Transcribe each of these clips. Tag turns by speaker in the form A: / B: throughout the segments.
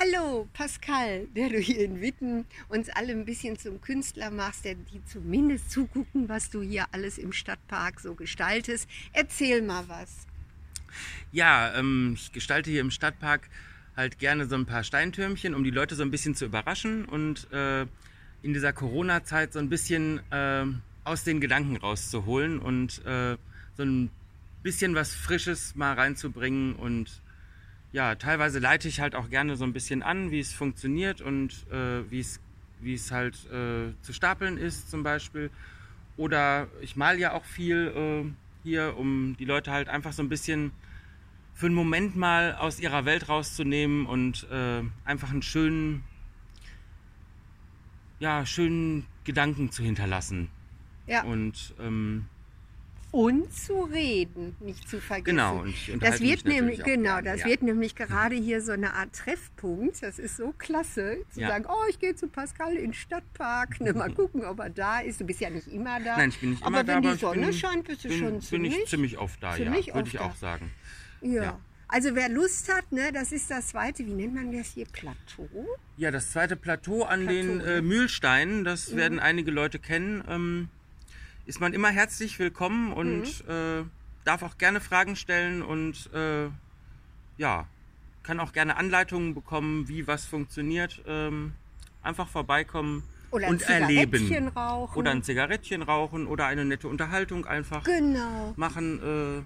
A: Hallo Pascal, der du hier in Witten uns alle ein bisschen zum Künstler machst, der die zumindest zugucken, was du hier alles im Stadtpark so gestaltest. Erzähl mal was.
B: Ja, ähm, ich gestalte hier im Stadtpark halt gerne so ein paar Steintürmchen, um die Leute so ein bisschen zu überraschen und äh, in dieser Corona-Zeit so ein bisschen äh, aus den Gedanken rauszuholen und äh, so ein bisschen was Frisches mal reinzubringen und ja, teilweise leite ich halt auch gerne so ein bisschen an, wie es funktioniert und äh, wie es wie es halt äh, zu stapeln ist zum Beispiel. Oder ich mal ja auch viel äh, hier, um die Leute halt einfach so ein bisschen für einen Moment mal aus ihrer Welt rauszunehmen und äh, einfach einen schönen, ja, schönen Gedanken zu hinterlassen.
A: Ja.
B: Und ähm,
A: und zu reden, nicht zu vergessen.
B: Genau, und ich
A: das wird nämlich genau, das
B: ja.
A: wird nämlich gerade hier so eine Art Treffpunkt. Das ist so klasse zu
B: Ja.
A: sagen, oh, ich gehe zu Pascal in den Stadtpark, ne, mal gucken, ob er da ist. Du bist ja nicht immer da.
B: Nein, ich bin nicht
A: aber
B: immer da,
A: wenn die
B: aber
A: Sonne
B: bin-
A: scheint, bist du
B: bin,
A: schon
B: bin
A: ziemlich.
B: ich ziemlich oft da,
A: ziemlich
B: ja, würde ich
A: da.
B: auch sagen.
A: ja.
B: ja.
A: Also wer Lust hat, ne, das ist das zweite, wie nennt man das hier, Plateau?
B: Ja, das zweite Plateau an
A: Plateau,
B: den
A: ne?
B: äh, Mühlsteinen, das werden einige Leute kennen, ähm, ist man immer herzlich willkommen und äh, darf auch gerne Fragen stellen und äh, ja, kann auch gerne Anleitungen bekommen, wie was funktioniert. Ähm, einfach vorbeikommen
A: Oder ein
B: und erleben.
A: Zigarettchen rauchen.
B: Oder ein Zigarettchen rauchen oder eine nette Unterhaltung einfach
A: Genau.
B: machen.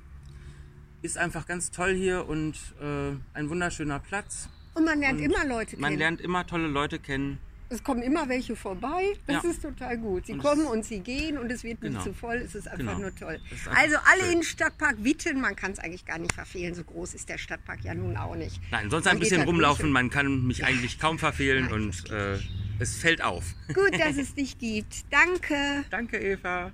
B: Äh, ist einfach ganz toll hier und äh, ein wunderschöner Platz.
A: Und man lernt
B: Und
A: immer Leute
B: Man
A: kennen.
B: lernt immer tolle Leute kennen.
A: Es kommen immer welche vorbei. Das
B: Ja.
A: ist total gut. Sie
B: Und
A: kommen und sie gehen und es wird nicht
B: Genau.
A: zu voll. Es ist einfach
B: Genau.
A: nur toll.
B: Einfach
A: Also alle
B: schön.
A: in den Stadtpark Witten. Man kann es eigentlich gar nicht verfehlen. So groß ist der Stadtpark ja nun auch nicht.
B: Nein, sonst
A: Man
B: ein bisschen rumlaufen, man kann mich eigentlich kaum verfehlen
A: Nein,
B: und äh, es fällt auf.
A: Gut, dass es dich gibt. Danke.
B: Danke, Eva.